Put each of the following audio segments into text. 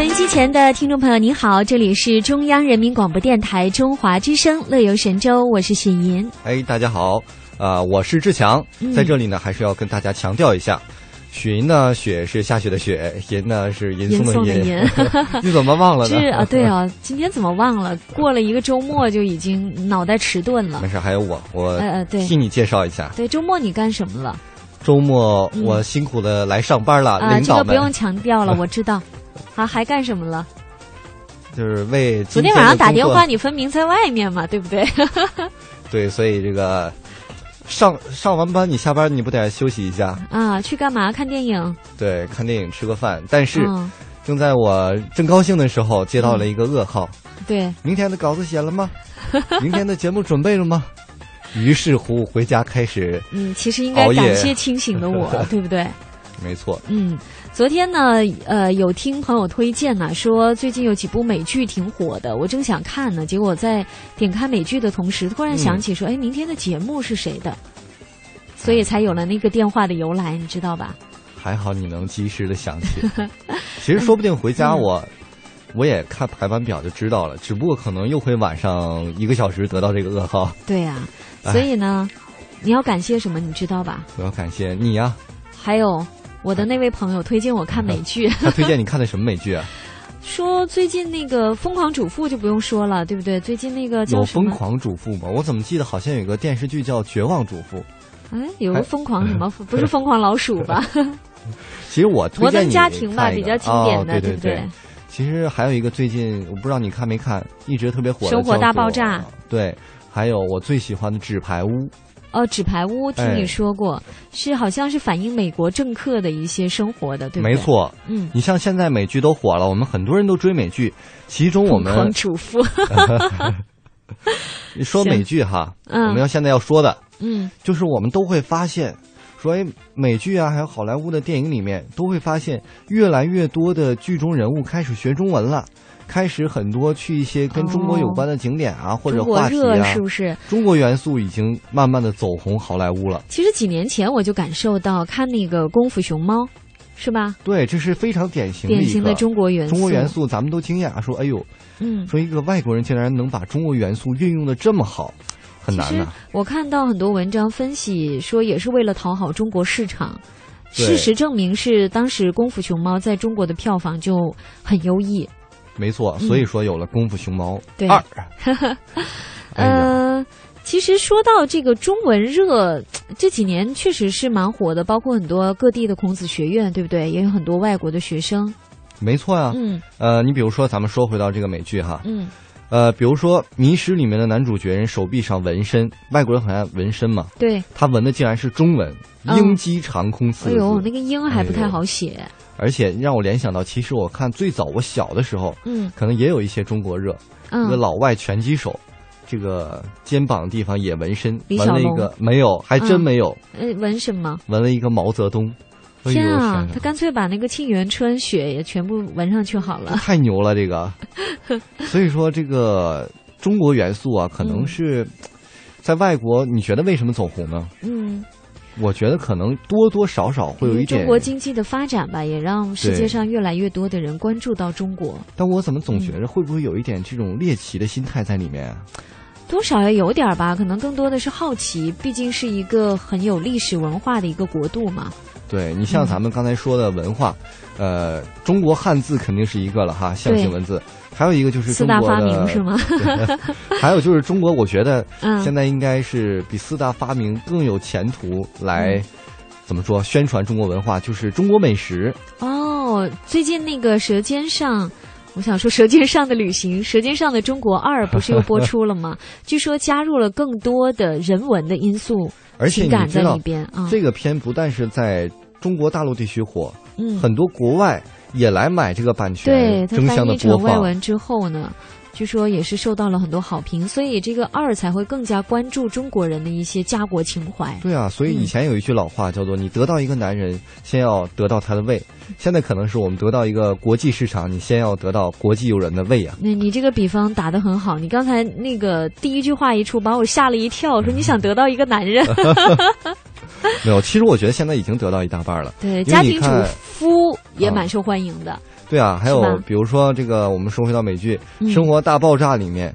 收音机前的听众朋友，您好，这里是中央人民广播电台中华之声《乐游神州》，我是雪银。哎，大家好，啊、我是志强，嗯在这里呢，还是要跟大家强调一下，雪银呢，雪是下雪的雪，银呢是银吟松的银。你怎么忘了呢？是啊，对啊，今天怎么忘了？过了一个周末就已经脑袋迟钝了没。事，还有我，我呃呃，对替你介绍一下。对，周末你干什么了？周末嗯我辛苦的来上班了，啊，领导们这个不用强调了，我知道。好，还干什么了？就是为昨天晚上打电话，你分明在外面嘛，对不对？对，所以这个上上完班，你下班你不得休息一下？啊，去干嘛？看电影。对，看电影吃个饭。但是嗯，正在我正高兴的时候，接到了一个噩耗。对，明天的稿子写了吗？明天的节目准备了吗？于是乎，回家开始，嗯，其实应该感谢清醒的我，对不对？没错，嗯，昨天呢，呃，有听朋友推荐呢，说最近有几部美剧挺火的，我正想看呢，结果在点开美剧的同时，突然想起说，哎、明天的节目是谁的？所以才有了那个电话的由来，你知道吧？还好你能及时的想起。其实说不定回家嗯我、我也看排班表就知道了，只不过可能又会晚上一个小时得到这个噩耗。对呀、哎所以呢，你要感谢什么，你知道吧？我要感谢你呀、还有我的那位朋友推荐我看美 剧，他推荐你看的什么美剧啊？说最近那个《疯狂主妇》就不用说了，对不对？最近那个叫有疯狂主妇吗？我怎么记得好像有个电视剧叫《绝望主妇》。哎，有个疯狂什么？不是疯狂老鼠吧？其实我推摩登荐你家庭吧，比较经典的，哦、对不对？其实还有一个最近我不知道你看没看，一直特别火的生活大爆炸。对，还有我最喜欢的《纸牌屋》。哦，纸牌屋听你哎。说过，是好像是反映美国政客的一些生活的，对不对？没，错，嗯，你像现在美剧都火了，我们很多人都追美剧，其中我们狂们主妇，你说美剧哈，嗯。我们要现在要说的嗯，就是我们都会发现，说哎，美剧啊，还有好莱坞的电影里面都会发现，越来越多的剧中人物开始学中文了。开始很多去一些跟中国有关的景点啊，或者话题热啊，是不是？中国元素已经慢慢的走红好莱坞了。其实几年前我就感受到看那个《功夫熊猫》，是吧？对，这是非常典型的典型的中国元素。中国元，素，咱们都惊讶，说哎呦，嗯。说一个外国人竟然能把中国元素运用的这么好，很难呐、我看到很多文章分析说，也是为了讨好中国市场。事实证明是，当时《功夫熊猫》在中国的票房就很优异。没错，嗯所以说有了《功夫熊猫对二 》呃，其实说到这个中文热，这几年确实是蛮火的，包括很多各地的孔子学院，对不对？也有很多外国的学生。没错呀、嗯呃，你比如说，咱们说回到这个美剧哈，嗯，呃，比如说《迷失》里面的男主角人手臂上纹身，外国人很爱纹身嘛，对。他纹的竟然是中文“嗯鹰击长空”四个字，哎呦，那个“鹰”还不太好写。而且让我联想到，其实我看最早我小的时候，嗯可能也有一些中国热，一个嗯，老外拳击手，这个肩膀地方也纹身，纹了一个没有，还真嗯没有，呃，纹什么？纹了一个毛泽东。天啊他干脆把那个沁园春雪也全部纹上去好了。太牛了，这个。所以说，这个中国元素啊，可能嗯是在外国，你觉得为什么走红呢？嗯，我觉得可能多多少少会有一点中，国经济的发展吧，也让世界上越来越多的人关注到中国，但我怎么总嗯觉着会不会有一点这种猎奇的心态在里面啊？多少也有点儿吧，可能更多的是好奇，毕竟是一个很有历史文化的一个国度嘛。对你像咱们刚才说的文化，呃，中国汉字肯定是一个了哈，象形文字，还有一个就是四大发明是吗？还有就是中国，我觉得 嗯现在应该是比四大发明更有前途来、嗯怎么说宣传中国文化，就是中国美食。哦，最近那个《舌尖上》。我想说，《舌尖上的旅行》《舌尖上的中国二》不是又播出了吗？据说加入了更多的人文的因素、而且你情感在知道里，边啊。这个片不但是在中国大陆地区火，嗯，很多国外也来买这个版对，权，对争相的翻译成播放。外文之后呢，据说也是受到了很多好评，所以这个二才会更加关注中国人的一些家国情怀。对啊，所以以前有一句老话叫做“你得到一个男人，先要得到他的胃”，现在可能是我们得到一个国际市场，你先要得到国际友人的胃啊。那你这个比方打得很好，你刚才那个第一句话一出，把我吓了一跳，说你想得到一个男人，没有，其实我觉得现在已经得到一大半了。对，家庭主夫也蛮受欢迎的。对啊，还有比如说这个，我们说回到美剧嗯《生活大爆炸》里面，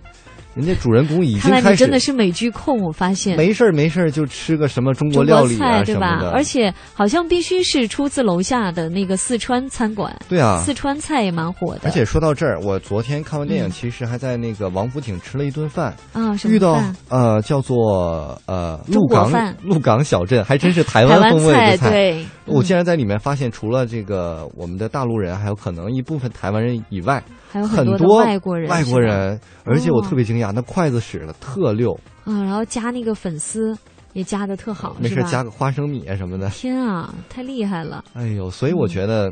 人家主人公已经看来开始你真的是美剧控，我发现。没事儿没事儿就吃个什么中国料理啊菜对吧？而且好像必须是出自楼下的那个四川餐馆，对啊，四川菜也蛮火的。而且说到这儿，我昨天看完电影，嗯其实还在那个王府井吃了一顿饭，啊，什么遇到呃叫做呃鹿港饭鹿港小镇，还真是台台湾湾风味的菜。我竟然在里面发现，除了这个我们的大陆人，还有可能一部分台湾人以外，还有很多外国人，外国人，而且我哦特别惊讶，那筷子使的特溜，啊，然后加那个粉丝也加的特好，没事加个花生米啊什么的。天啊，太厉害了！哎呦，所以我觉得、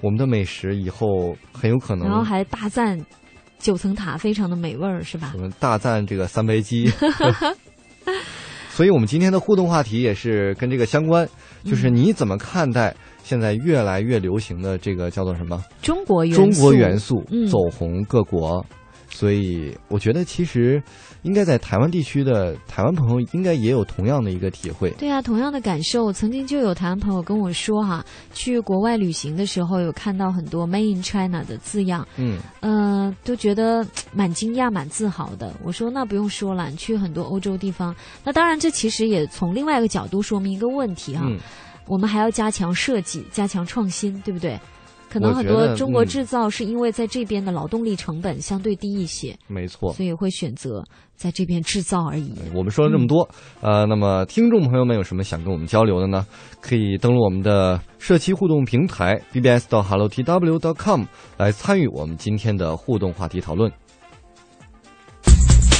我们的美食以后很有可能然后还大赞九层塔非常的美味儿，是吧我？们大赞这个三杯鸡。所以，我们今天的互动话题也是跟这个相关，就是嗯你怎么看待现在越来越流行的这个叫做什么中国元中国素元素嗯走红各国？所以，我觉得其实应该在台湾地区的台湾朋友应该也有同样的一个体会。对啊，同样的感受，曾经就有台湾朋友跟我说哈，去国外旅行的时候有看到很多 “Made in China” 的字样，嗯，呃，都觉得蛮惊讶、蛮自豪的。我说那不用说了，你去很多欧洲地方，那当然这其实也从另外一个角度说明一个问题哈，嗯我们还要加强设计、加强创新，对不对？可能很多中国嗯制造是因为在这边的劳动力成本相对低一些，没错。所以会选择在这边制造而已。我们说了这么多，呃，那么听众朋友们有什么想跟我们交流的呢？可以登录我们的社区互动平台 bbs 到 hellotw.com 来参与我们今天的互动话题讨论。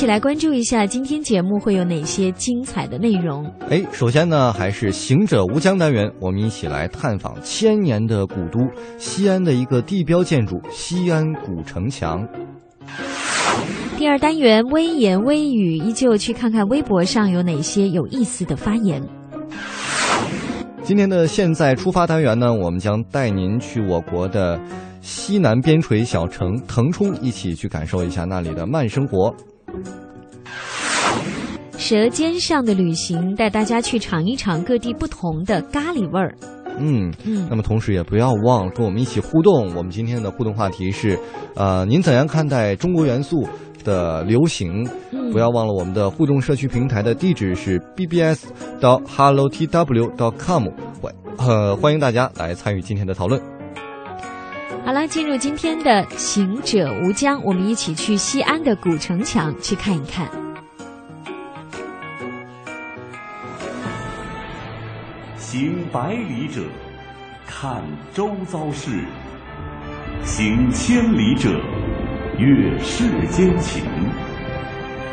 起来关注一下今天节目会有哪些精彩的内容。哎，首先呢，还是行者无疆单元，我们一起来探访千年的古都西安的一个地标建筑西安古城墙。第二单元微言微语，依旧去看看微博上有哪些有意思的发言。今天的现在出发单元呢，我们将带您去我国的西南边陲小城腾冲，一起去感受一下那里的慢生活。舌尖上的旅行，带大家去尝一尝各地不同的咖喱味儿。嗯，嗯那么同时也不要忘了跟我们一起互动。我们今天的互动话题是，呃，您怎样看待中国元素的流行？嗯不要忘了我们的互动社区平台的地址是 bbs 到 hellotw com，欢呃欢迎大家来参与今天的讨论。好了，进入今天的行者无疆，我们一起去西安的古城墙去看一看。行百里者，看周遭事；行千里者，阅世间情；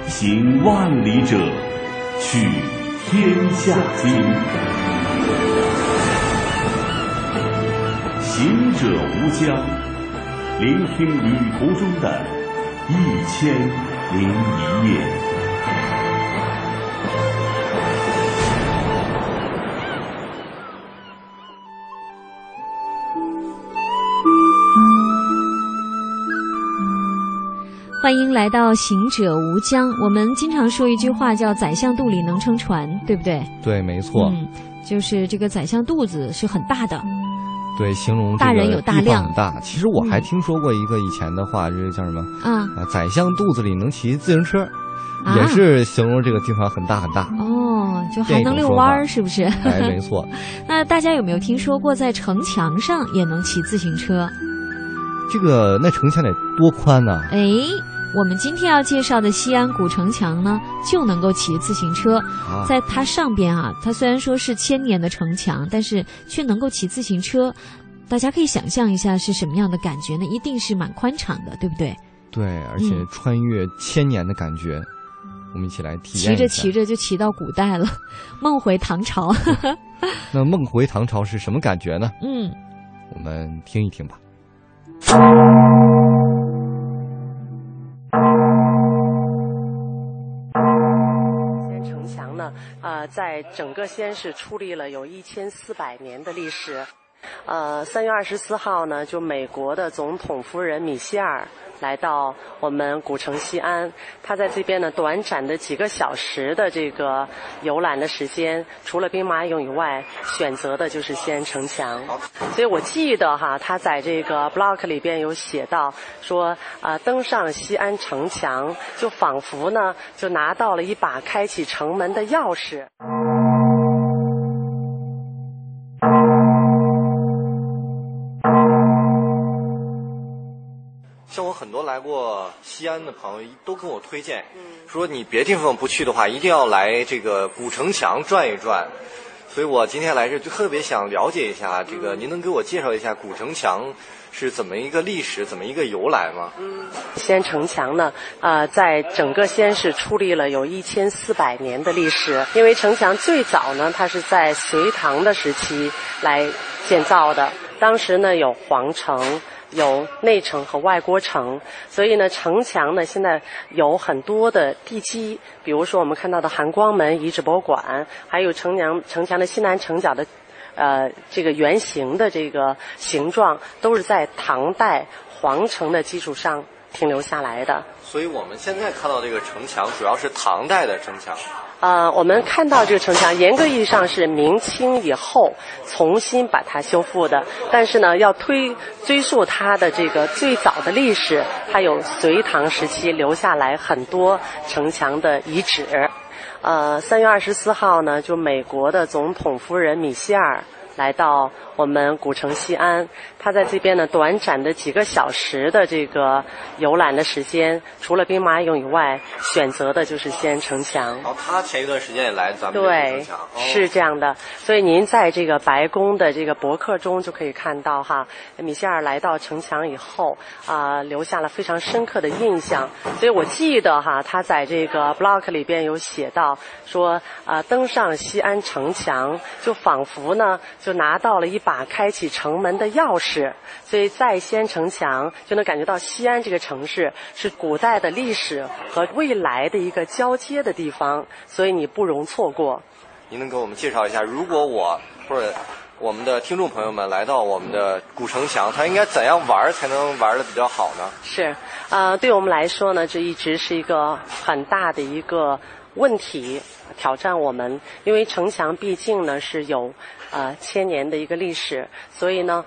行万里者，取天下经。行者无疆，聆听旅途中的一千零一夜。欢迎来到行者无疆。我们经常说一句话叫“宰相肚里能撑船”，对不对？对，没错，嗯，就是这个宰相肚子是很大的。对，形容这大人个地方有大量很大。其实我还嗯听说过一个以前的话，就是叫什么？啊啊，宰相肚子里能骑自行车，啊也是形容这个地方很大很大。哦，就还能遛弯儿，是不是？哎，没错，那大家有没有听说过，在城墙上也能骑自行车？这个那城墙得多宽呢、哎，我们今天要介绍的西安古城墙呢，就能够骑自行车。啊在它上边啊，它虽然说是千年的城墙，但是却能够骑自行车。大家可以想象一下是什么样的感觉呢？一定是蛮宽敞的，对不对？对，而且嗯穿越千年的感觉，我们一起来体验一下。骑着骑着就骑到古代了，梦回唐朝。那梦回唐朝是什么感觉呢？嗯，我们听一听吧。在整个西安市矗立了有一千四百年的历史。呃，三月二十四号呢，就美国的总统夫人米歇尔来到我们古城西安，她在这边呢短暂的几个小时的这个游览的时间，除了兵马俑以外，选择的就是西安城墙。所以我记得哈，他在这个 blog 里边有写到说，啊、登上西安城墙，就仿佛呢就拿到了一把开启城门的钥匙。来过西安的朋友都跟我推荐，说你别地方不去的话，一定要来这个古城墙转一转。所以我今天来这就特别想了解一下这个，您能给我介绍一下古城墙是怎么一个历史，怎么一个由来吗？西安城墙呢，呃，在整个西安市矗立了有一千四百年的历史。因为城墙最早呢，它是在隋唐的时期来建造的，当时呢有皇城。有内城和外郭城，所以呢，城墙呢现在有很多的地基，比如说我们看到的含光门遗址博物馆，还有城墙城墙的西南城角的呃，这个圆形的这个形状都是在唐代皇城的基础上停留下来的。所以我们现在看到这个城墙主要是唐代的城墙。呃，我们看到这个城墙，严格意义上是明清以后重新把它修复的，但是呢，要推追溯它的这个最早的历史，它有隋唐时期留下来很多城墙的遗址。呃，三月二十四号呢，就美国的总统夫人米歇尔来到我们古城西安，她在这边呢短暂的几个小时的这个游览的时间，除了兵马俑以外，选择的就是西安城墙。哦他前一段时间也来咱们这个对城墙，，哦是这样的。所以您在这个白宫的这个博客中就可以看到哈，米歇尔来到城墙以后啊、留下了非常深刻的印象。所以我记得哈，他在这个 blog 里边有写到说啊、登上西安城墙，就仿佛呢就拿到了一把开启城门的钥匙。所以在西安城墙就能感觉到西安这个城市是古代的历史和未来的一个交接的地方，所以你不容错过。您能给我们介绍一下，如果我或者我们的听众朋友们来到我们的古城墙，他应该怎样玩儿才能玩的比较好呢？是，呃，对我们来说呢，这一直是一个很大的一个问题，挑战我们。因为城墙毕竟呢是有呃千年的一个历史，所以呢，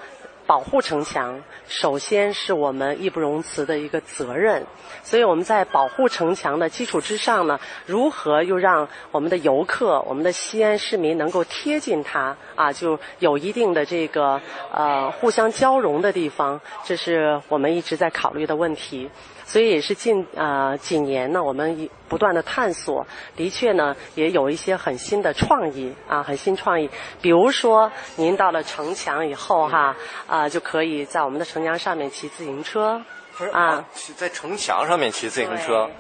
保护城墙首先是我们义不容辞的一个责任。所以我们在保护城墙的基础之上呢，如何又让我们的游客、我们的西安市民能够贴近它啊，就有一定的这个呃互相交融的地方，这是我们一直在考虑的问题。所以也是近呃几年呢，我们一不断的探索，的确呢也有一些很新的创意啊，很新创意。比如说，您到了城墙以后哈啊、就可以在我们的城墙上面骑自行车。不是啊，骑在城墙上面骑自行车，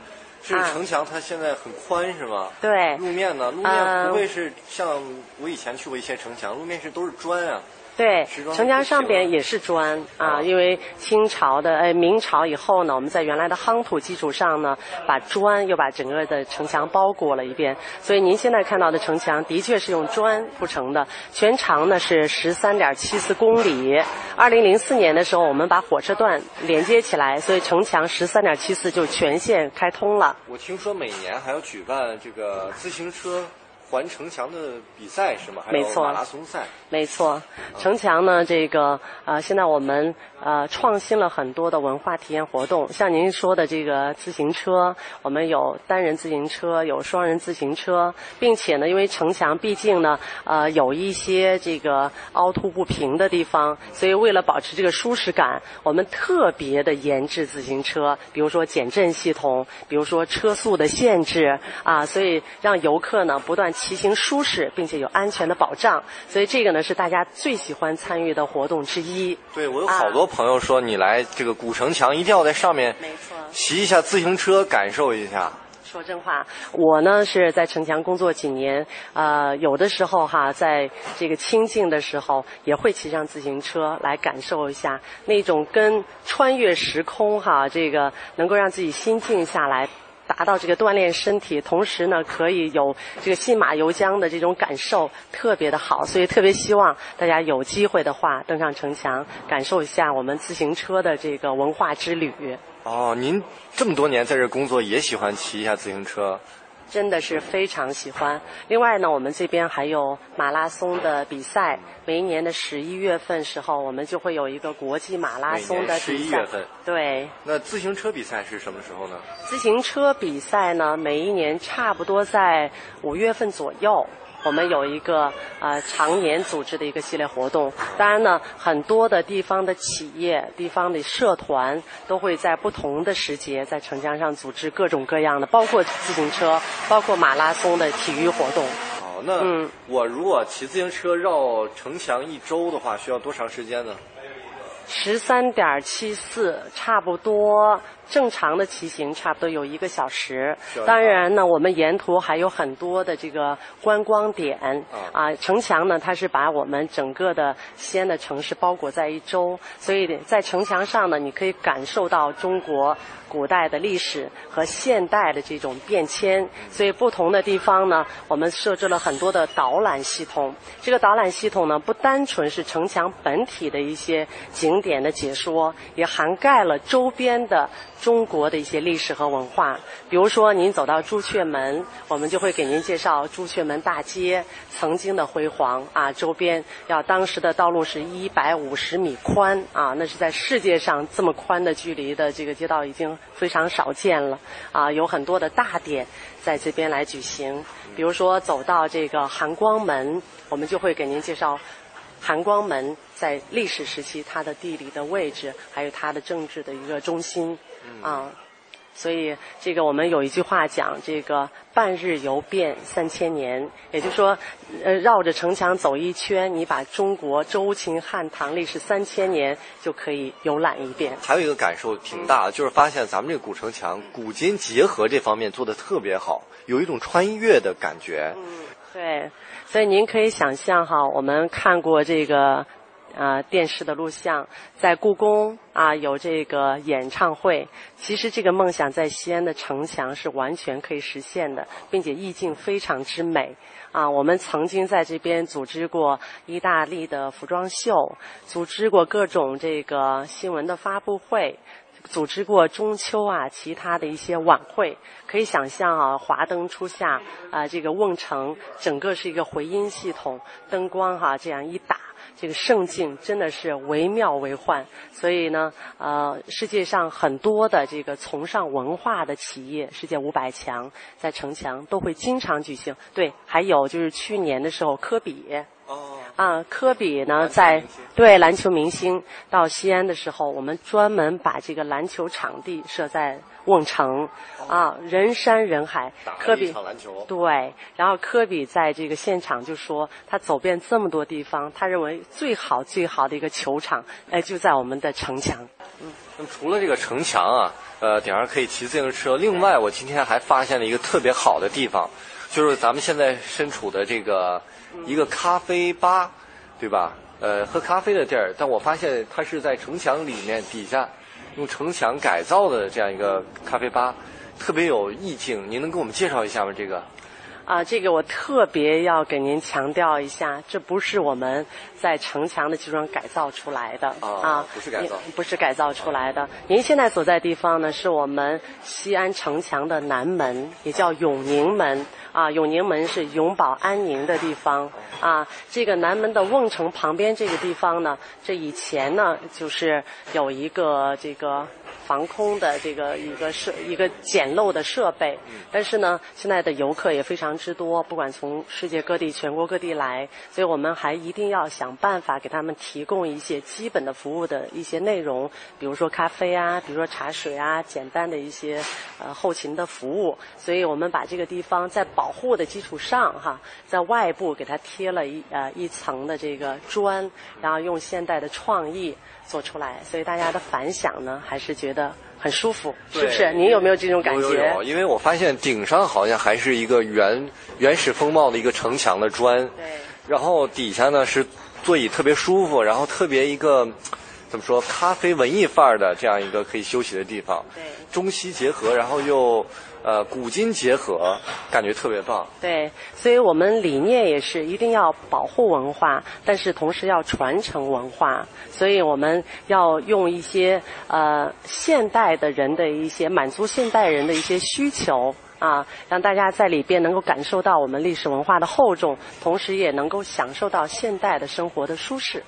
是啊城墙它现在很宽是吗？对路面呢？路面呃不会是像我以前去过一些城墙，路面是都是砖啊。对，城墙上边也是砖啊，哦因为清朝的呃明朝以后呢，我们在原来的夯土基础上呢，把砖又把整个的城墙包裹了一遍，所以您现在看到的城墙的确是用砖铺成的，全长呢是十三点七四公里。二零零四年的时候，我们把火车段连接起来，所以城墙十三点七四就全线开通了。我听说每年还要举办这个自行车环城墙的比赛是吗？没错马拉松赛。没错，城墙呢，这个呃，现在我们呃创新了很多的文化体验活动，像您说的这个自行车，我们有单人自行车，有双人自行车，并且呢，因为城墙毕竟呢，呃，有一些这个凹凸不平的地方，所以为了保持这个舒适感，我们特别的研制自行车，比如说减震系统，比如说车速的限制啊，所以让游客呢不断骑行舒适，并且有安全的保障，所以这个呢是大家最喜欢参与的活动之一。对，我有好多朋友说，你来这个古城墙一定要在上面没错。骑一下自行车，感受一下。说真话，我呢是在城墙工作几年，呃，有的时候哈，在这个清静的时候，也会骑上自行车来感受一下那种跟穿越时空哈，这个能够让自己心静下来。达到这个锻炼身体，同时呢，可以有这个信马由缰的这种感受，特别的好。所以特别希望大家有机会的话，登上城墙，感受一下我们自行车的这个文化之旅。哦，您这么多年在这工作，也喜欢骑一下自行车？真的是非常喜欢。另外呢，我们这边还有马拉松的比赛，每一年的十一月份时候，我们就会有一个国际马拉松的十比赛。一月份。对，那自行车比赛是什么时候呢？自行车比赛呢，每一年差不多在五月份左右。我们有一个呃常年组织的一个系列活动，当然呢，很多的地方的企业、地方的社团都会在不同的时节在城墙上组织各种各样的，包括自行车、包括马拉松的体育活动。哦，那嗯我如果骑自行车绕城墙一周的话，需要多长时间呢？十三点七四，差不多正常的骑行差不多有一个小时。当然呢，我们沿途还有很多的这个观光点啊。城墙呢，它是把我们整个的西安的城市包裹在一周，所以在城墙上呢，你可以感受到中国古代的历史和现代的这种变迁。所以不同的地方呢，我们设置了很多的导览系统。这个导览系统呢，不单纯是城墙本体的一些景点的解说，也涵盖了周边的中国的一些历史和文化。比如说，您走到朱雀门，我们就会给您介绍朱雀门大街曾经的辉煌啊，周边要当时的道路是一百五十米宽啊，那是在世界上这么宽的距离的这个街道已经非常少见了啊，有很多的大典在这边来举行。比如说走到这个含光门，我们就会给您介绍含光门在历史时期它的地理的位置，还有它的政治的一个中心啊。所以，这个我们有一句话讲，这个半日游遍三千年，也就是说，呃，绕着城墙走一圈，你把中国周秦汉唐历史三千年就可以游览一遍。还有一个感受挺大的，就是发现咱们这个古城墙古今结合这方面做的特别好，有一种穿越的感觉。嗯，对，所以您可以想象哈，我们看过这个。呃，电视的录像，在故宫啊有这个演唱会。其实这个梦想在西安的城墙是完全可以实现的，并且意境非常之美啊。我们曾经在这边组织过意大利的服装秀，组织过各种这个新闻的发布会。组织过中秋啊，其他的一些晚会，可以想象啊，华灯初下啊，这个瓮城整个是一个回音系统，灯光哈、这样一打，这个盛境真的是惟妙惟幻。所以呢，呃，世界上很多的这个崇尚文化的企业，世界五百强在城墙都会经常举行。对，还有就是去年的时候，科比。哦。啊，科比呢，在对篮球明星到西安的时候，我们专门把这个篮球场地设在瓮城，啊，人山人海。科比篮球。对，然后科比在这个现场就说，他走遍这么多地方，他认为最好最好的一个球场，哎，就在我们的城墙。嗯，那么除了这个城墙啊，呃，顶上可以骑自行车。另外，我今天还发现了一个特别好的地方，就是咱们现在身处的这个。一个咖啡吧，对吧？呃，喝咖啡的地儿，但我发现它是在城墙里面底下，用城墙改造的这样一个咖啡吧，特别有意境。您能给我们介绍一下吗？这个？啊，这个我特别要给您强调一下，这不是我们在城墙的基础上改造出来的啊不是改造不是改造出来的。您现在所在地方呢，是我们西安城墙的南门，也叫永宁门啊。永宁门是永保安宁的地方啊。这个南门的瓮城旁边这个地方呢，这以前呢就是有一个这个。防空的这个一个设一个简陋的设备，但是呢，现在的游客也非常之多，不管从世界各地、全国各地来，所以我们还一定要想办法给他们提供一些基本的服务的一些内容，比如说咖啡啊，比如说茶水啊，简单的一些呃后勤的服务。所以我们把这个地方在保护的基础上，哈，在外部给它贴了一呃一层的这个砖，然后用现代的创意。做出来，所以大家的反响呢，还是觉得很舒服，是不是？您有没有这种感觉？有有，因为我发现顶上好像还是一个原原始风貌的一个城墙的砖，对，然后底下呢是座椅特别舒服，然后特别一个怎么说咖啡文艺范儿的这样一个可以休息的地方，对，中西结合，然后又。呃，古今结合，感觉特别棒。对，所以我们理念也是一定要保护文化，但是同时要传承文化。所以我们要用一些呃现代的人的一些满足现代人的一些需求啊，让大家在里边能够感受到我们历史文化的厚重，同时也能够享受到现代的生活的舒适。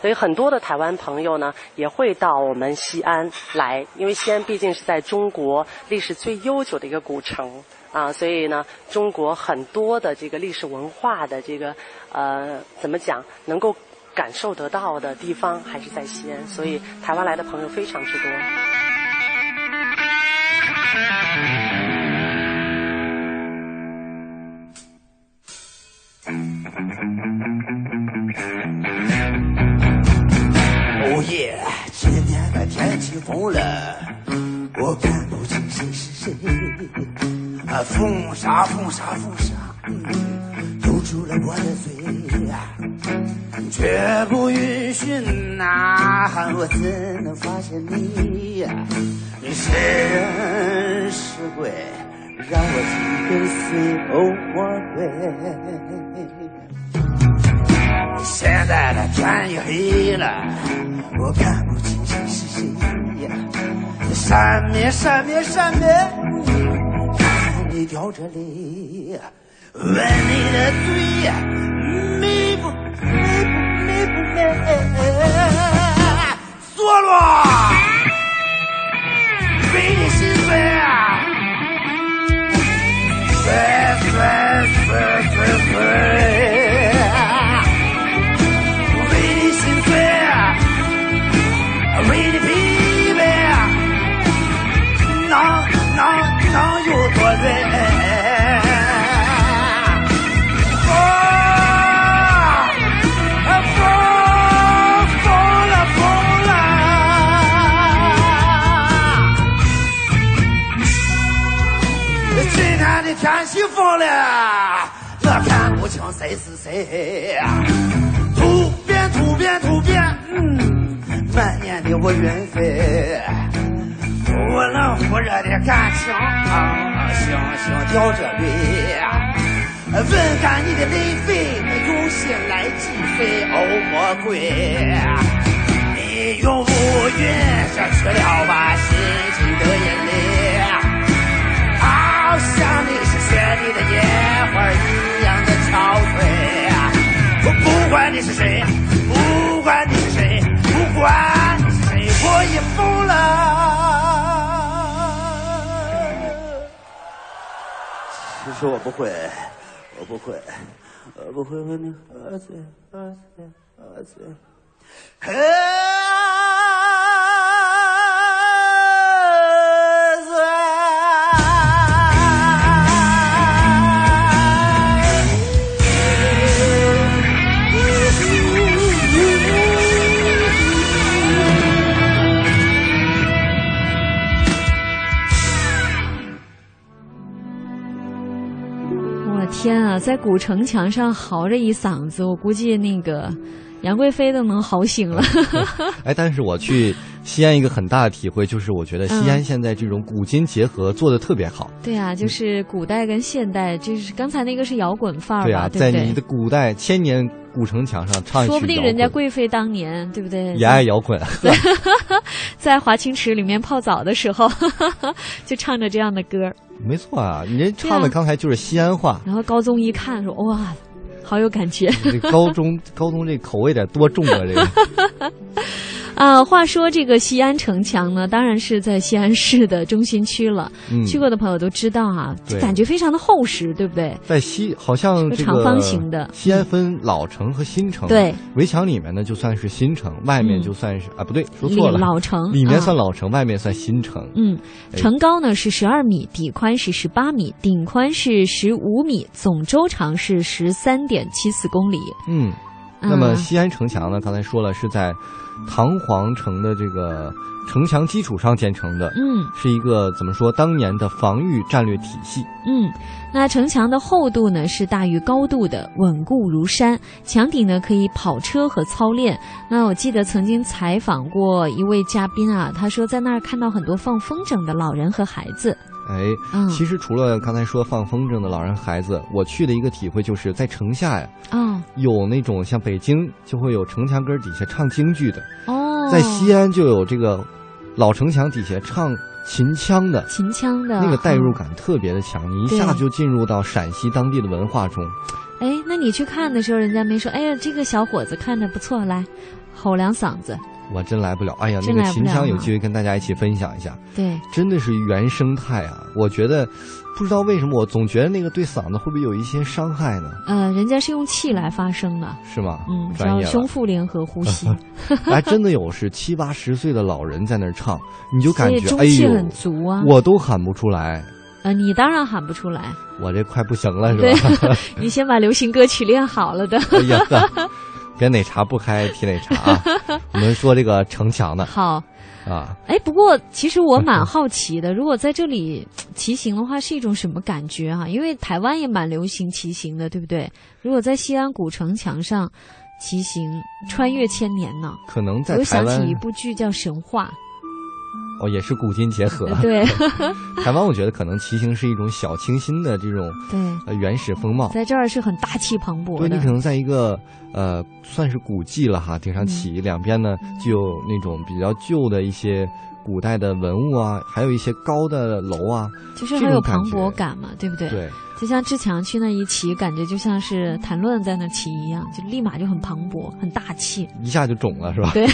所以很多的台湾朋友呢，也会到我们西安来，因为西安毕竟是在中国历史最悠久的一个古城啊，所以呢，中国很多的这个历史文化的这个呃，怎么讲，能够感受得到的地方还是在西安，所以台湾来的朋友非常之多。耶！今天的天气疯了，我看不清谁是谁。啊，风沙风沙风沙，堵住了我的嘴，绝不允许呐喊，我怎能发现你？你是人是鬼，让我心跟随哦魔鬼。现在的天也黑了。我看不清谁是谁呀，闪灭闪灭闪灭，看你掉着泪，吻你的嘴，美不美不美不美，索罗，为你心碎啊，疯了，我看不清谁是谁。突变突变突变，嗯，满眼的乌云飞，忽冷忽热的感情啊，星星吊着泪。问干你的泪水，用心来击碎，哦魔鬼，你用乌云遮去了我心情的眼泪。好像你雪里的野花一样的憔悴。我不管你是谁，不管你是谁，不管你是谁，我也疯了。其实我不会，我不会，我不会为你喝醉，喝醉，喝醉。天在古城墙上嚎着一嗓子，我估计那个杨贵妃都能嚎醒了。哎，但是我去西安一个很大的体会就是，我觉得西安现在这种古今结合做的特别好。对啊，就是古代跟现代，就是刚才那个是摇滚范儿对啊，对不对在你的古代千年古城墙上唱一曲说不定人家贵妃当年对不对？也爱摇滚。在华清池里面泡澡的时候，就唱着这样的歌。没错啊，你这唱的刚才就是西安话。然后高宗一看说：“哇，好有感觉。”这高中高中这口味得多重啊！这个 啊，话说这个西安城墙呢，当然是在西安市的中心区了。嗯去过的朋友都知道啊，对感觉非常的厚实，对不对？在西好像这个长方形的西安分老城和新城。对，围墙里面呢就算是新城，外面嗯就算是、啊不对，说错了，老城里面啊算老城，外面算新城。嗯，哎城高呢是十二米，底宽是十八米，顶宽是十五米，总周长是十三点七四公里。嗯，那么啊西安城墙呢，刚才说了是在唐皇城的这个城墙基础上建成的，嗯是一个怎么说当年的防御战略体系。嗯，那城墙的厚度呢是大于高度的，稳固如山。墙顶呢可以跑车和操练。那我记得曾经采访过一位嘉宾啊，他说在那儿看到很多放风筝的老人和孩子。哎，嗯其实除了刚才说放风筝的老人孩子，我去的一个体会就是在城下呀，嗯有那种像北京就会有城墙根底下唱京剧的，哦，在西安就有这个老城墙底下唱秦腔的。秦腔的那个代入嗯感特别的强，你一对下就进入到陕西当地的文化中。哎，那你去看的时候，人家没说，哎呀，这个小伙子看着不错，来吼两嗓子。我真来不了，哎呀，那个秦腔有机会跟大家一起分享一下，对，真的是原生态啊！我觉得，不知道为什么，我总觉得那个对嗓子会不会有一些伤害呢？呃，人家是用气来发声的，是吗？嗯，专业了叫胸腹联合呼吸，还 真的有是七八十岁的老人在那儿唱，你就感觉哎气很，足啊。我都喊不出来，呃，你当然喊不出来，我这快不行了是吧？你先把流行歌曲练好了的。哎呀，别哪茬不开提哪茬啊！我们说这个城墙的好，啊，哎，不过其实我蛮好奇的，如果在这里骑行的话，是一种什么感觉啊？因为台湾也蛮流行骑行的，对不对？如果在西安古城墙上骑行，穿越千年呢？可能在台湾想起一部剧叫《神话哦，也是古今结合。》，对 台湾我觉得可能骑行是一种小清新的这种对，呃原始风貌。在这儿是很大气磅礴的对你可。能在一个呃算是古迹了哈，顶上嗯起，两边呢就有那种比较旧的一些古代的文物啊，还有一些高的楼啊。就是很有磅礴感嘛，对不对？对，就像志强去那一骑，感觉就像是谭论在那骑一样，就立马就很磅礴、很大气。一下就肿了是吧？对，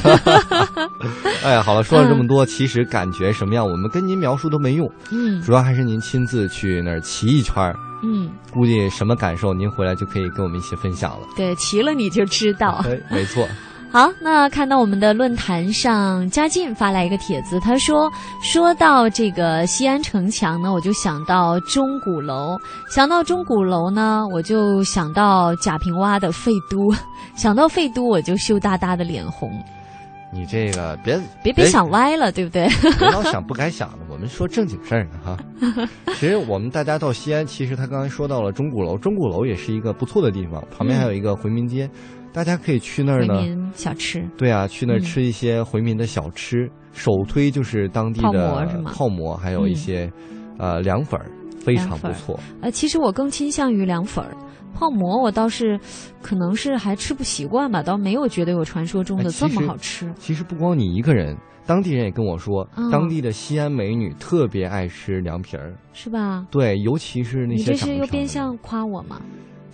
哎，好了，说了这么多，其实感觉什么样，我们跟您描述都没用，嗯主要还是您亲自去那儿骑一圈儿，嗯，估计什么感受，您回来就可以跟我们一起分享了。对，骑了你就知道。哎，没错，好，那看到我们的论坛上，嘉靖发来一个帖子，他说：“说到这个西安城墙呢，我就想到钟鼓楼，想到钟鼓楼呢，我就想到贾平凹的废都，想到废都我就羞答答的脸红。你这个别别别想歪了，对不对？别老想不该想的，我们说正经事儿呢哈。其实我们大家到西安，其实他刚才说到了钟鼓楼，钟鼓楼也是一个不错的地方，旁边还有一个回民街，大家可以去那儿呢。回民小吃，对啊，去那儿嗯吃一些回民的小吃，首推就是当地泡的馍是吗泡馍，还有一些、呃凉粉儿，非常不错。呃，其实我更倾向于凉粉儿。泡馍我倒是，可能是还吃不习惯吧，倒没有觉得有传说中的这么好吃。其实不光你一个人，当地人也跟我说，嗯当地的西安美女特别爱吃凉皮儿。是吧？对，尤其是那些你这是又变相夸我吗？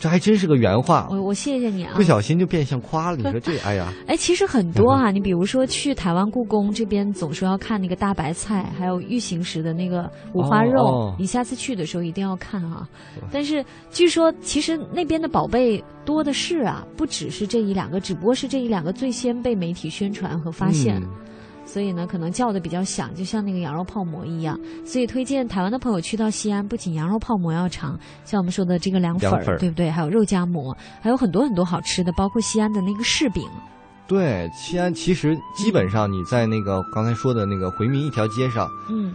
这还真是个原话，我我谢谢你啊不。小心就变相夸了。你说这，哎呀，哎，其实很多哈、你比如说去台湾故宫这边，总说要看那个大白菜，还有玉形石的那个五花肉。哦哦你下次去的时候一定要看哈、但是据说，其实那边的宝贝多的是啊，不只是这一两个，只不过是这一两个最先被媒体宣传和发现。嗯所以呢，可能叫的比较响，就像那个羊肉泡馍一样。所以推荐台湾的朋友去到西安，不仅羊肉泡馍要尝，像我们说的这个凉粉儿，对不对？还有肉夹馍，还有很多很多好吃的，包括西安的那个柿饼。对，西安其实基本上你在那个刚才说的那个回民一条街上，嗯，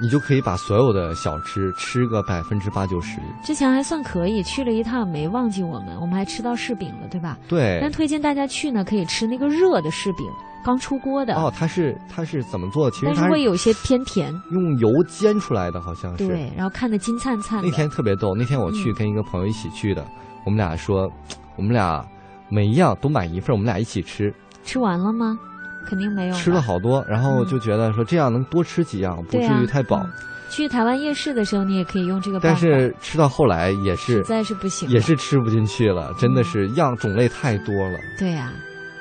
你就可以把所有的小吃吃个百分之八九十。之前还算可以，去了一趟没忘记我们，我们还吃到柿饼了，对吧？对。但推荐大家去呢，可以吃那个热的柿饼，刚出锅的。哦，它是它是怎么做？其实但是会有些偏甜，用油煎出来的，好像是。对，然后看的金灿灿。那天特别逗，那天我去跟一个朋友一起去的，我们俩说，我们俩每一样都买一份，我们俩一起吃。吃完了吗？肯定没有。吃了好多，然后就觉得说这样能多吃几样，不至于太饱。去台湾夜市的时候，你也可以用这个办法。但是吃到后来也是实在是不行，也是吃不进去了，真的是样种类太多了。对呀，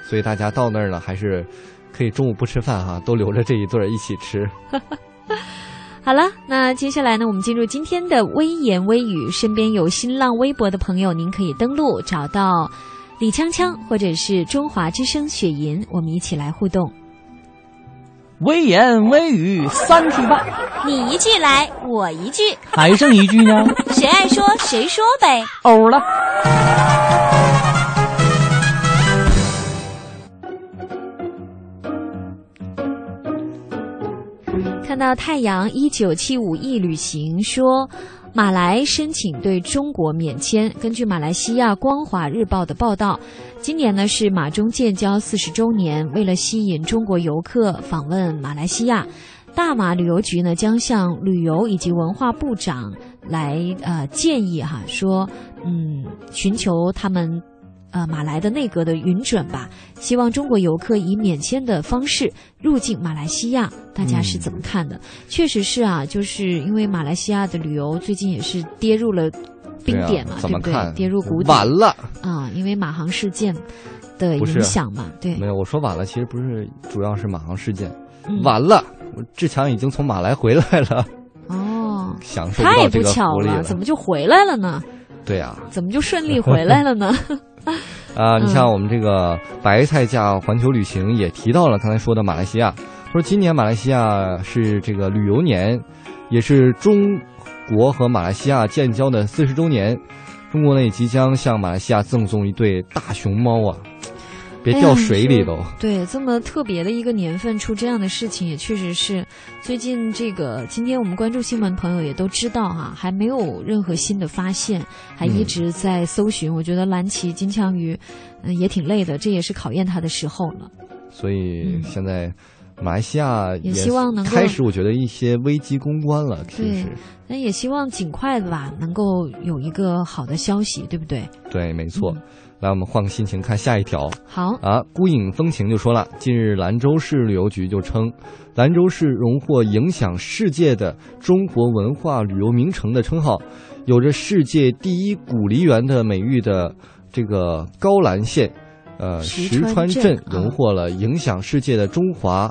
所以大家到那儿呢，还是可以中午不吃饭哈，都留着这一顿一起吃。好了，那接下来呢，我们进入今天的微言微语。身边有新浪微博的朋友，您可以登录找到。李锵锵，或者是中华之声雪银，我们一起来互动。微言微语三句半，你一句来，我一句，还剩一句呢？谁爱说谁说呗。欧了。看到太阳一九七五一旅行说。马来申请对中国免签。根据马来西亚《光华日报》的报道，今年呢是马中建交四十周年。为了吸引中国游客访问马来西亚，大马旅游局呢将向旅游以及文化部长来呃建议哈，说嗯寻求他们。呃，马来的内阁的允准吧，希望中国游客以免签的方式入境马来西亚，大家是怎么看的？确实是啊，就是因为马来西亚的旅游最近也是跌入了冰点嘛，对不对？跌入谷底。晚了啊，因为马航事件的影响嘛，对。没有，我说晚了，其实不是，主要是马航事件晚了。志强已经从马来回来了。哦，享受太不巧了，怎么就回来了呢？对呀，怎么就顺利回来了呢？啊，你像我们这个白菜价环球旅行也提到了刚才说的马来西亚，说今年马来西亚是这个旅游年，也是中国和马来西亚建交的四十周年，中国呢也即将向马来西亚赠送一对大熊猫啊。别掉水里头。对，这么特别的一个年份出这样的事情，也确实是。最近这个，今天我们关注新闻朋友也都知道哈，还没有任何新的发现，还一直在搜寻。我觉得蓝鳍金枪鱼，嗯，也挺累的，这也是考验他的时候了。所以现在马来西亚也希望能开始，我觉得一些危机公关了。对，那也希望尽快的吧，能够有一个好的消息，对不对？对，没错。来，我们换个心情看下一条。好啊，孤影风情就说了，近日兰州市旅游局就称，兰州市荣获影响世界的中国文化旅游名城的称号，有着世界第一古梨园的美誉的这个高兰县，呃石川镇荣获了影响世界的中华，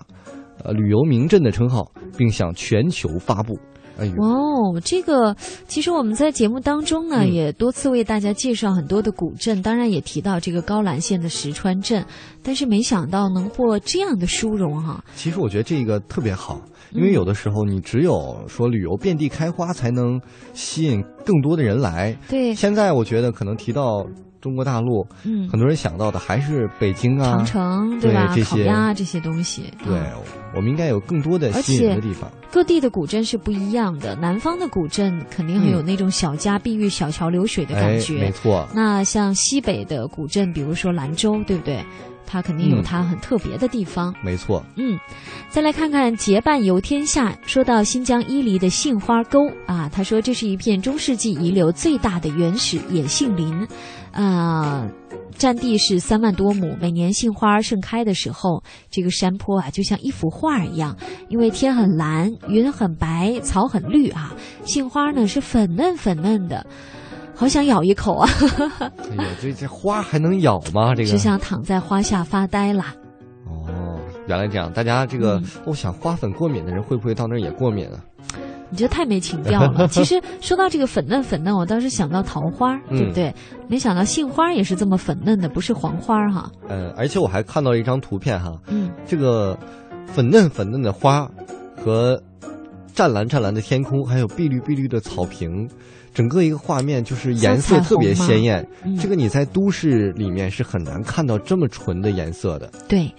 呃旅游名镇的称号，并向全球发布。哇哦，这个其实我们在节目当中呢，也多次为大家介绍很多的古镇，当然也提到这个高兰县的石川镇，但是没想到能获这样的殊荣哈。其实我觉得这个特别好，因为有的时候你只有说旅游遍地开花，才能吸引更多的人来。对，现在我觉得可能提到。中国大陆，嗯，很多人想到的还是北京啊、长城，对吧？烤鸭这些东西，对，我们应该有更多的吸引的地方。各地的古镇是不一样的，南方的古镇肯定很有那种小家碧玉、小桥流水的感觉，没错。那像西北的古镇，比如说兰州，对不对？它肯定有它很特别的地方，没错。嗯，再来看看结伴游天下。说到新疆伊犁的杏花沟啊，他说这是一片中世纪遗留最大的原始野杏林，啊，占地是三万多亩。每年杏花盛开的时候，这个山坡啊就像一幅画一样，因为天很蓝，云很白，草很绿啊，杏花呢是粉嫩粉嫩的。好想咬一口啊！哎呀，这这花还能咬吗？这个只想躺在花下发呆啦。哦，原来这样。大家这个，我想花粉过敏的人会不会到那儿也过敏啊？你这太没情调了。其实说到这个粉嫩粉嫩，我倒是想到桃花，对不对？没想到杏花也是这么粉嫩的，不是黄花哈。嗯，而且我还看到了一张图片哈。嗯。这个粉嫩粉嫩的花和湛蓝湛蓝的天空，还有碧绿碧绿的草坪。整个一个画面就是颜色特别鲜艳，这个你在都市里面是很难看到这么纯的颜色的。对，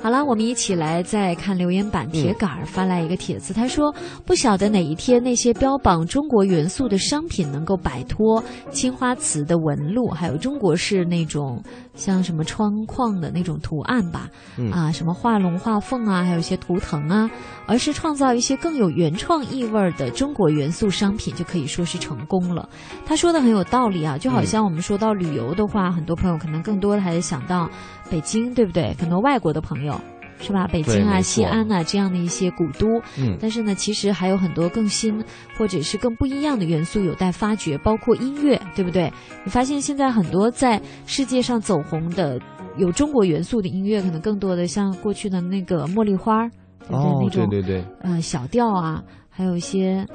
好了，我们一起来再看留言板。铁杆儿发来一个帖子，他说：“不晓得哪一天那些标榜中国元素的商品能够摆脱青花瓷的纹路，还有中国式那种像什么窗框的那种图案吧，嗯啊，什么画龙画凤啊，还有一些图腾啊，而是创造一些更有原创意味儿的中国元素商品，就可以说是成功了。”他说的很有道理啊，就好像我们说到旅游的话，很多朋友可能更多的还是想到北京，对不对？很多外国的朋友。是吧？北京啊、西安啊这样的一些古都，嗯但是呢，其实还有很多更新或者是更不一样的元素有待发掘，包括音乐，对不对？你发现现在很多在世界上走红的有中国元素的音乐，可能更多的像过去的那个茉莉花儿，对不对？哦那，种对对对，呃小调啊，还有一些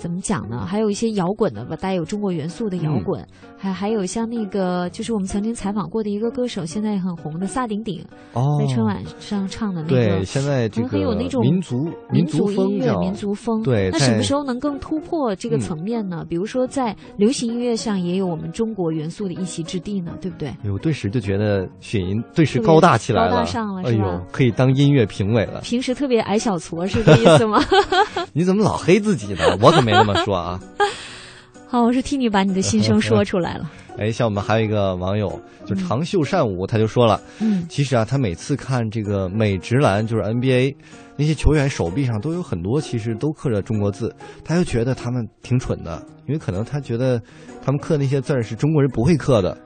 怎么讲呢？还有一些摇滚的吧，带有中国元素的摇嗯滚，还还有像那个就是我们曾经采访过的一个歌手，现在很红的萨顶顶，哦，在春晚上唱的那个对，个。现在这可能很有那种民族民族音乐、民族风，对那什么时候能更突破这个嗯层面呢？比如说在流行音乐上也有我们中国元素的一席之地呢，对不对？哎呦，顿时就觉得雪莹顿时高大起来了，高大上了哎呦，可以当音乐评委了。平时特别矮小矬是这意思吗？你怎么老黑自己呢？我可没那么说啊。好，我是替你把你的心声说出来了。哎，像我们还有一个网友，就长袖善舞，他就说了，嗯其实啊，他每次看这个美职篮，就是 NBA 那些球员手臂上都有很多，其实都刻着中国字，他就觉得他们挺蠢的，因为可能他觉得他们刻那些字儿是中国人不会刻的，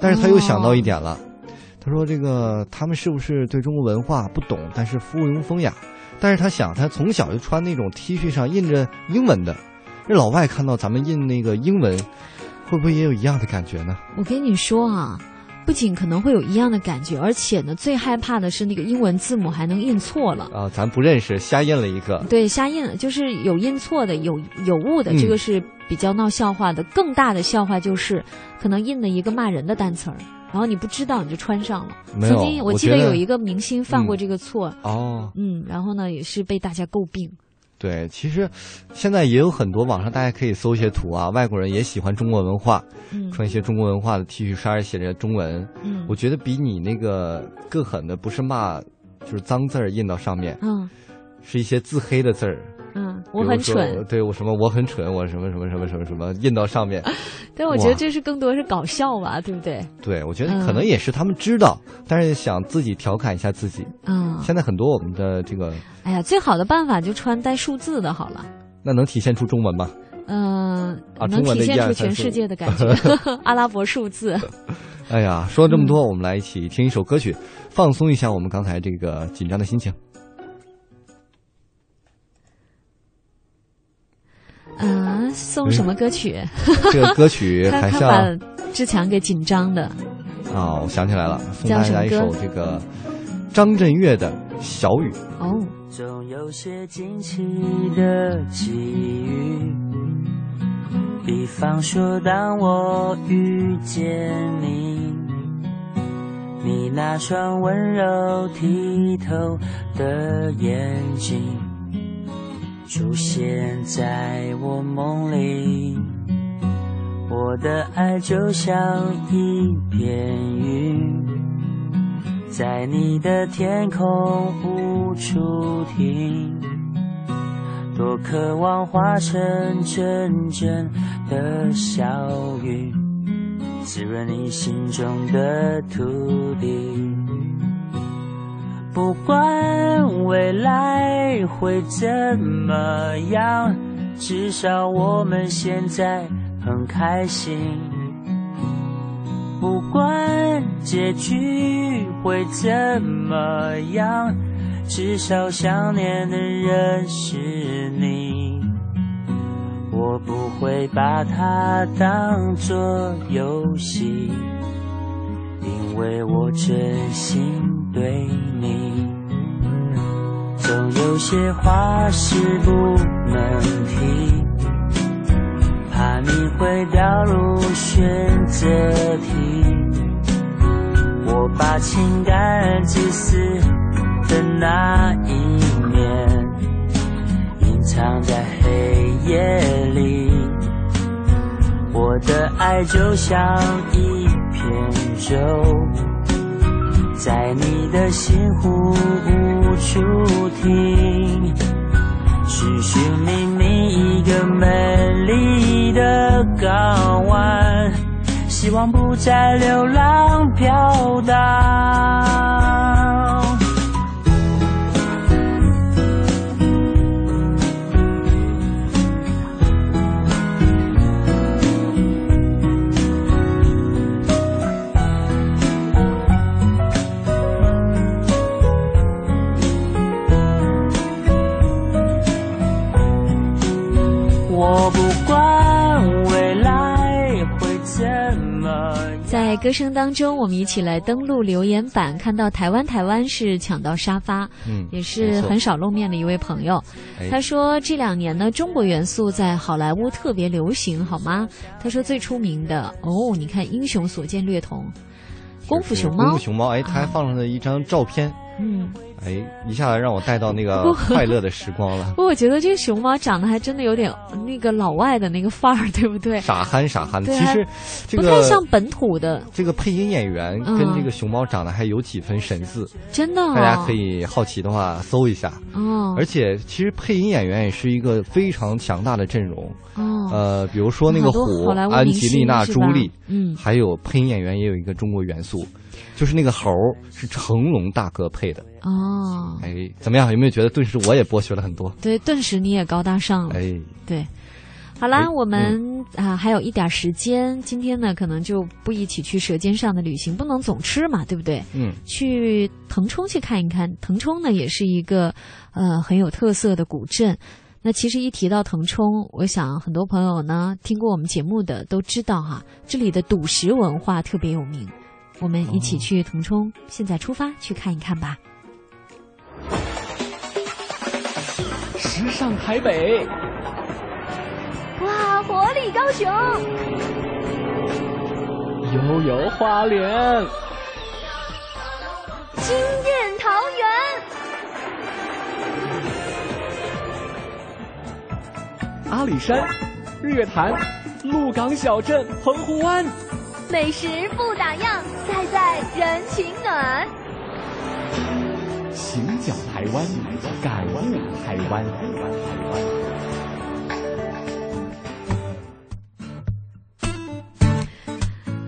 但是他又想到一点了，他说这个他们是不是对中国文化不懂，但是附庸风雅？但是他想，他从小就穿那种 T 恤上印着英文的，那老外看到咱们印那个英文，会不会也有一样的感觉呢？我跟你说啊，不仅可能会有一样的感觉，而且呢，最害怕的是那个英文字母还能印错了。啊，咱不认识，瞎印了一个。对，瞎印了就是有印错的，有有误的，嗯这个是比较闹笑话的。更大的笑话就是，可能印了一个骂人的单词儿，然后你不知道你就穿上了。曾经我记得有一个明星犯过嗯这个错，哦，嗯然后呢也是被大家诟病。对，其实现在也有很多网上大家可以搜一些图啊，外国人也喜欢中国文化，嗯穿一些中国文化的 T 恤衫，写着中文。嗯我觉得比你那个更狠的不是骂，就是脏字儿印到上面，嗯是一些自黑的字儿。嗯，我很蠢，对我什么我很蠢，我什么什么什么什么什么印到上面。但我觉得这是更多是搞笑吧，对不对？对，我觉得嗯可能也是他们知道，但是想自己调侃一下自己。嗯，现在很多我们的这个，哎呀，最好的办法就穿带数字的好了。那能体现出中文吗？嗯、啊能体现中文的一二出全世界的感觉，阿拉伯数字。哎呀，说了这么嗯多，我们来一起听一首歌曲，放松一下我们刚才这个紧张的心情。嗯、送什么歌曲？这个歌曲 他还他像把志强给紧张的。啊，我想起来了，送大家一首这个张震岳的《小雨》。哦，总有些惊奇的际遇，比方说当我遇见你，你那双温柔剔透的眼睛出现在我梦里，我的爱就像一片云。在你的天空无处停，多渴望化成阵阵的小雨，滋润你心中的土地。不管未来会怎么样，至少我们现在很开心。不管结局会怎么样，至少想念的人是你。我不会把它当作游戏，因为我真心对你。总有些话是不能提。怕你会掉入选择题。我把情感自私的那一面隐藏在黑夜里。我的爱就像一片舟，在你的心湖无处停，寻寻觅觅一个美丽的港湾，希望不再流浪飘荡。歌声当中，我们一起来登录留言板，看到台湾台湾是抢到沙发，嗯也是很少露面的一位朋友。哎他说这两年呢，中国元素在好莱坞特别流行，好吗？他说最出名的哦，你看《英雄所见略同》，功夫熊猫，功夫熊猫，哎，他还放上了一张照片，嗯。哎，一下子让我带到那个快乐的时光了 不。过我觉得这个熊猫长得还真的有点那个老外的那个范儿，对不对？傻憨傻憨其实这个不太像本土的，这个配音演员嗯跟这个熊猫长得还有几分神似，真的、哦。大家可以好奇的话搜一下。哦，而且其实配音演员也是一个非常强大的阵容。哦，呃，比如说那个虎安吉丽娜朱莉，嗯还有配音演员也有一个中国元素，就是那个猴是成龙大哥配的。哦，哎，怎么样？有没有觉得顿时我也博学了很多？对，顿时你也高大上了。哎，对，好啦，哎我们、啊还有一点时间，今天呢可能就不一起去舌尖上的旅行，不能总吃嘛，对不对？嗯，去腾冲去看一看，腾冲呢也是一个呃很有特色的古镇。那其实一提到腾冲，我想很多朋友呢听过我们节目的都知道哈，这里的赌石文化特别有名。我们一起去腾冲，现在出发去看一看吧。时尚台北，哇，活力高雄，悠悠花莲，惊艳桃园，阿里山、日月潭、鹿港小镇、澎湖湾，美食不打烊，在在人情暖。行脚台湾，感悟台湾。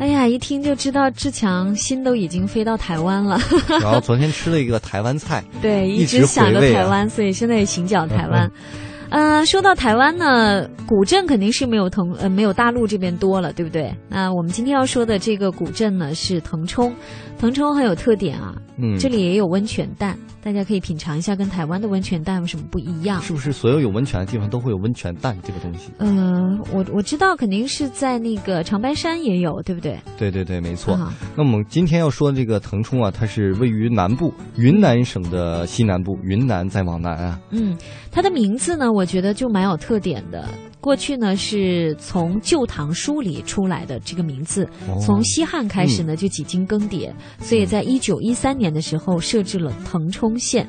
哎呀，一听就知道志强心都已经飞到台湾了。然后昨天吃了一个台湾菜，对，一直想着台湾，所以现在也行脚台湾。呃，说到台湾呢，古镇肯定是没有腾呃没有大陆这边多了，对不对？那我们今天要说的这个古镇呢是腾冲，腾冲很有特点啊，嗯，这里也有温泉蛋，大家可以品尝一下，跟台湾的温泉蛋有什么不一样？是不是所有有温泉的地方都会有温泉蛋这个东西？呃，我我知道肯定是在那个长白山也有，对不对？对对对，没错。啊那我们今天要说这个腾冲啊，它是位于南部云南省的西南部，云南再往南啊。嗯，它的名字呢，我觉得就蛮有特点的。过去呢是从《旧唐书》里出来的这个名字，哦从西汉开始呢就几经更迭，所以在一九一三年的时候设置了腾冲县。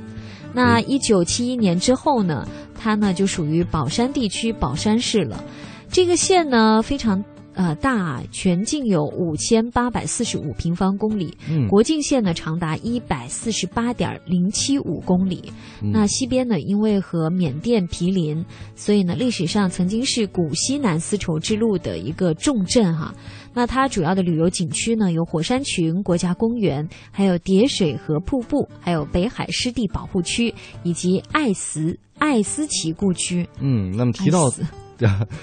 那一九七一年之后呢，它呢就属于宝山地区宝山市了。这个县呢非常呃大，全境有五千八百四十五平方公里，嗯国境线呢长达一百四十八点零七五公里。嗯那西边呢，因为和缅甸毗邻，所以呢，历史上曾经是古西南丝绸之路的一个重镇哈。那它主要的旅游景区呢，有火山群国家公园，还有叠水河瀑布，还有北海湿地保护区，以及艾斯艾斯奇故居。嗯，那么提到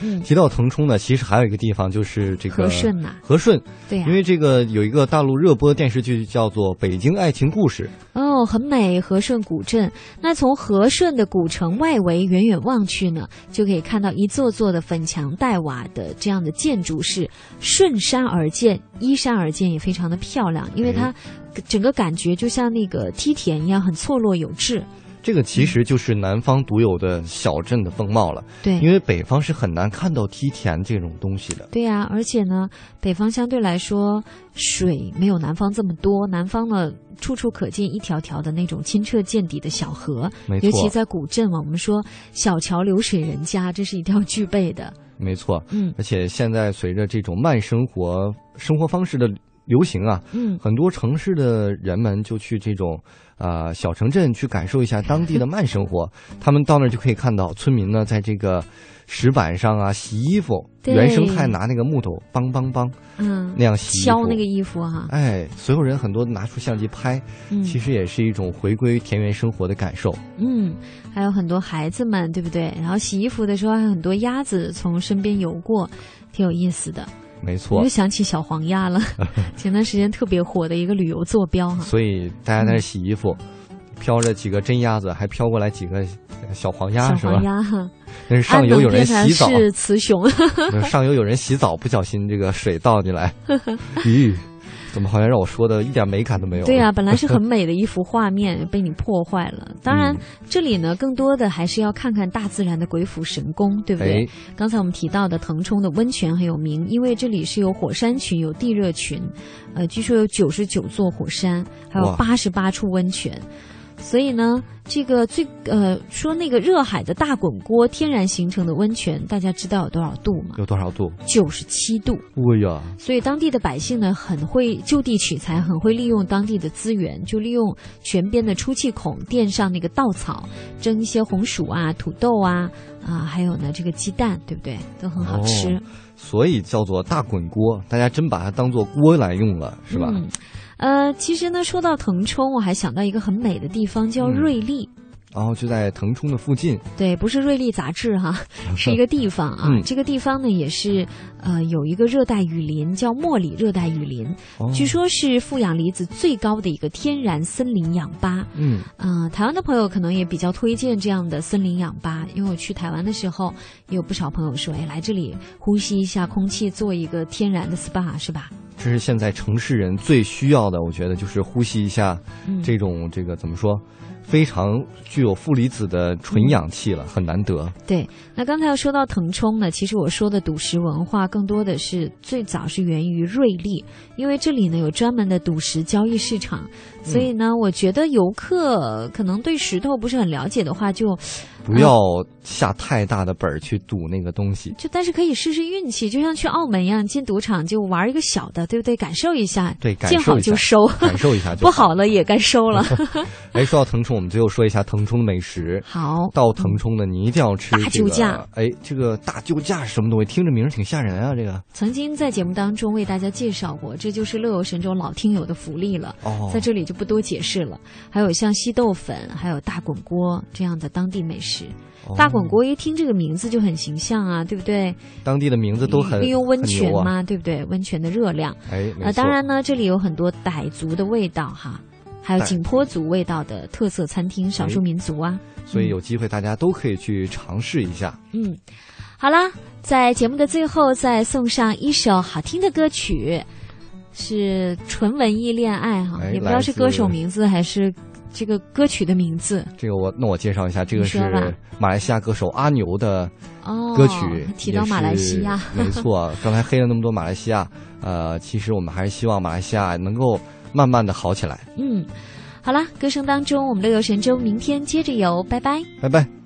嗯提到腾冲呢，其实还有一个地方就是这个和顺呐和顺，对呀因为这个有一个大陆热播电视剧叫做《北京爱情故事》，哦，很美，和顺古镇。那从和顺的古城外围远远望去呢，就可以看到一座座的粉墙黛瓦的这样的建筑是顺山而建，依山而建，也非常的漂亮。因为它整个感觉就像那个梯田一样，很错落有致。这个其实就是南方独有的小镇的风貌了。对因为北方是很难看到梯田这种东西的。对呀、而且呢，北方相对来说水没有南方这么多，南方呢处处可见一条条的那种清澈见底的小河，没尤其在古镇嘛，我们说小桥流水人家，这是一定要具备的。没错，嗯而且现在随着这种慢生活生活方式的流行啊，嗯很多城市的人们就去这种呃小城镇去感受一下当地的慢生活。他们到那儿就可以看到村民呢在这个石板上啊洗衣服，对原生态拿那个木头梆梆梆嗯，那样洗敲那个衣服哈、哎，所有人很多拿出相机拍，嗯其实也是一种回归田园生活的感受。嗯，还有很多孩子们，对不对？然后洗衣服的时候，还有很多鸭子从身边游过，挺有意思的。我没错。又，想起小黄鸭了，前段时间特别火的一个旅游坐标哈。所以大家在那洗衣服，飘着几个真鸭子，还飘过来几个小黄鸭，小是吧？黄？鸭哈，那是上游有人洗澡。是雌雄，上游有人洗澡，不小心这个水倒进来，咦，怎么好像让我说的一点美感都没有？对呀、本来是很 美的一幅画面，被你破坏了。当然，嗯这里呢，更多的还是要看看大自然的鬼斧神工，对不对？哎刚才我们提到的腾冲的温泉很有名，因为这里是有火山群，有地热群，呃，据说有九十九座火山，还有八十八处温泉。所以呢，这个最呃说那个热海的大滚锅天然形成的温泉，大家知道有多少度吗？有多少度？九十七度。哎呀，所以当地的百姓呢，很会就地取材，很会利用当地的资源，就利用泉边的出气孔垫上那个稻草，蒸一些红薯啊、土豆啊啊，还有呢这个鸡蛋，对不对？都很好吃。哦所以叫做大滚锅，大家真把它当做锅来用了，是吧？嗯，呃，其实呢，说到腾冲，我还想到一个很美的地方，叫嗯瑞丽。然后就在腾冲的附近，对，不是瑞丽杂志哈，是一个地方啊。嗯这个地方呢，也是呃有一个热带雨林，叫莫里热带雨林，哦据说是负氧离子最高的一个天然森林氧吧。嗯，嗯、台湾的朋友可能也比较推荐这样的森林氧吧，因为我去台湾的时候，也有不少朋友说，哎，来这里呼吸一下空气，做一个天然的 SPA，是吧？这是现在城市人最需要的，我觉得就是呼吸一下嗯这种、这个怎么说，非常具有负离子的纯氧气了，很难得。对，那刚才要说到腾冲呢，其实我说的赌石文化更多的是最早是源于瑞丽，因为这里呢有专门的赌石交易市场，所以呢，我觉得游客可能对石头不是很了解的话就，不要下太大的本儿去赌那个东西。就但是可以试试运气，就像去澳门一样，进赌场就玩一个小的，对不对？感受一下，对感见受一下好就收，感受一下就不好了也该收了。哎，说到腾冲，我们最后说一下腾冲的美食。好，到腾冲的你一定要吃、这个、大救驾。哎，这个大救驾是什么东西？听着名儿挺吓人啊！这个曾经在节目当中为大家介绍过，这就是乐游神州老听友的福利了。哦在这里就不多解释了。还有像稀豆粉，还有大滚锅这样的当地美食。哦大滚锅一听这个名字就很形象啊，对不对？当地的名字都很利用温泉嘛，对不对？温泉的热量。哎，没呃，当然呢，这里有很多傣族的味道哈，还有景颇族味道的特色餐厅，少数民族啊。所以有机会大家都可以去尝试一下。嗯，好啦，在节目的最后再送上一首好听的歌曲，是纯文艺恋爱哈，哎也不知道是歌手名字还是这个歌曲的名字这个我那我介绍一下，这个是马来西亚歌手阿牛的哦。歌曲，提到马来西亚，没错。刚才黑了那么多马来西亚，呃，其实我们还是希望马来西亚能够慢慢的好起来。嗯，好啦，歌声当中，我们乐游神州明天接着游，拜拜。拜拜。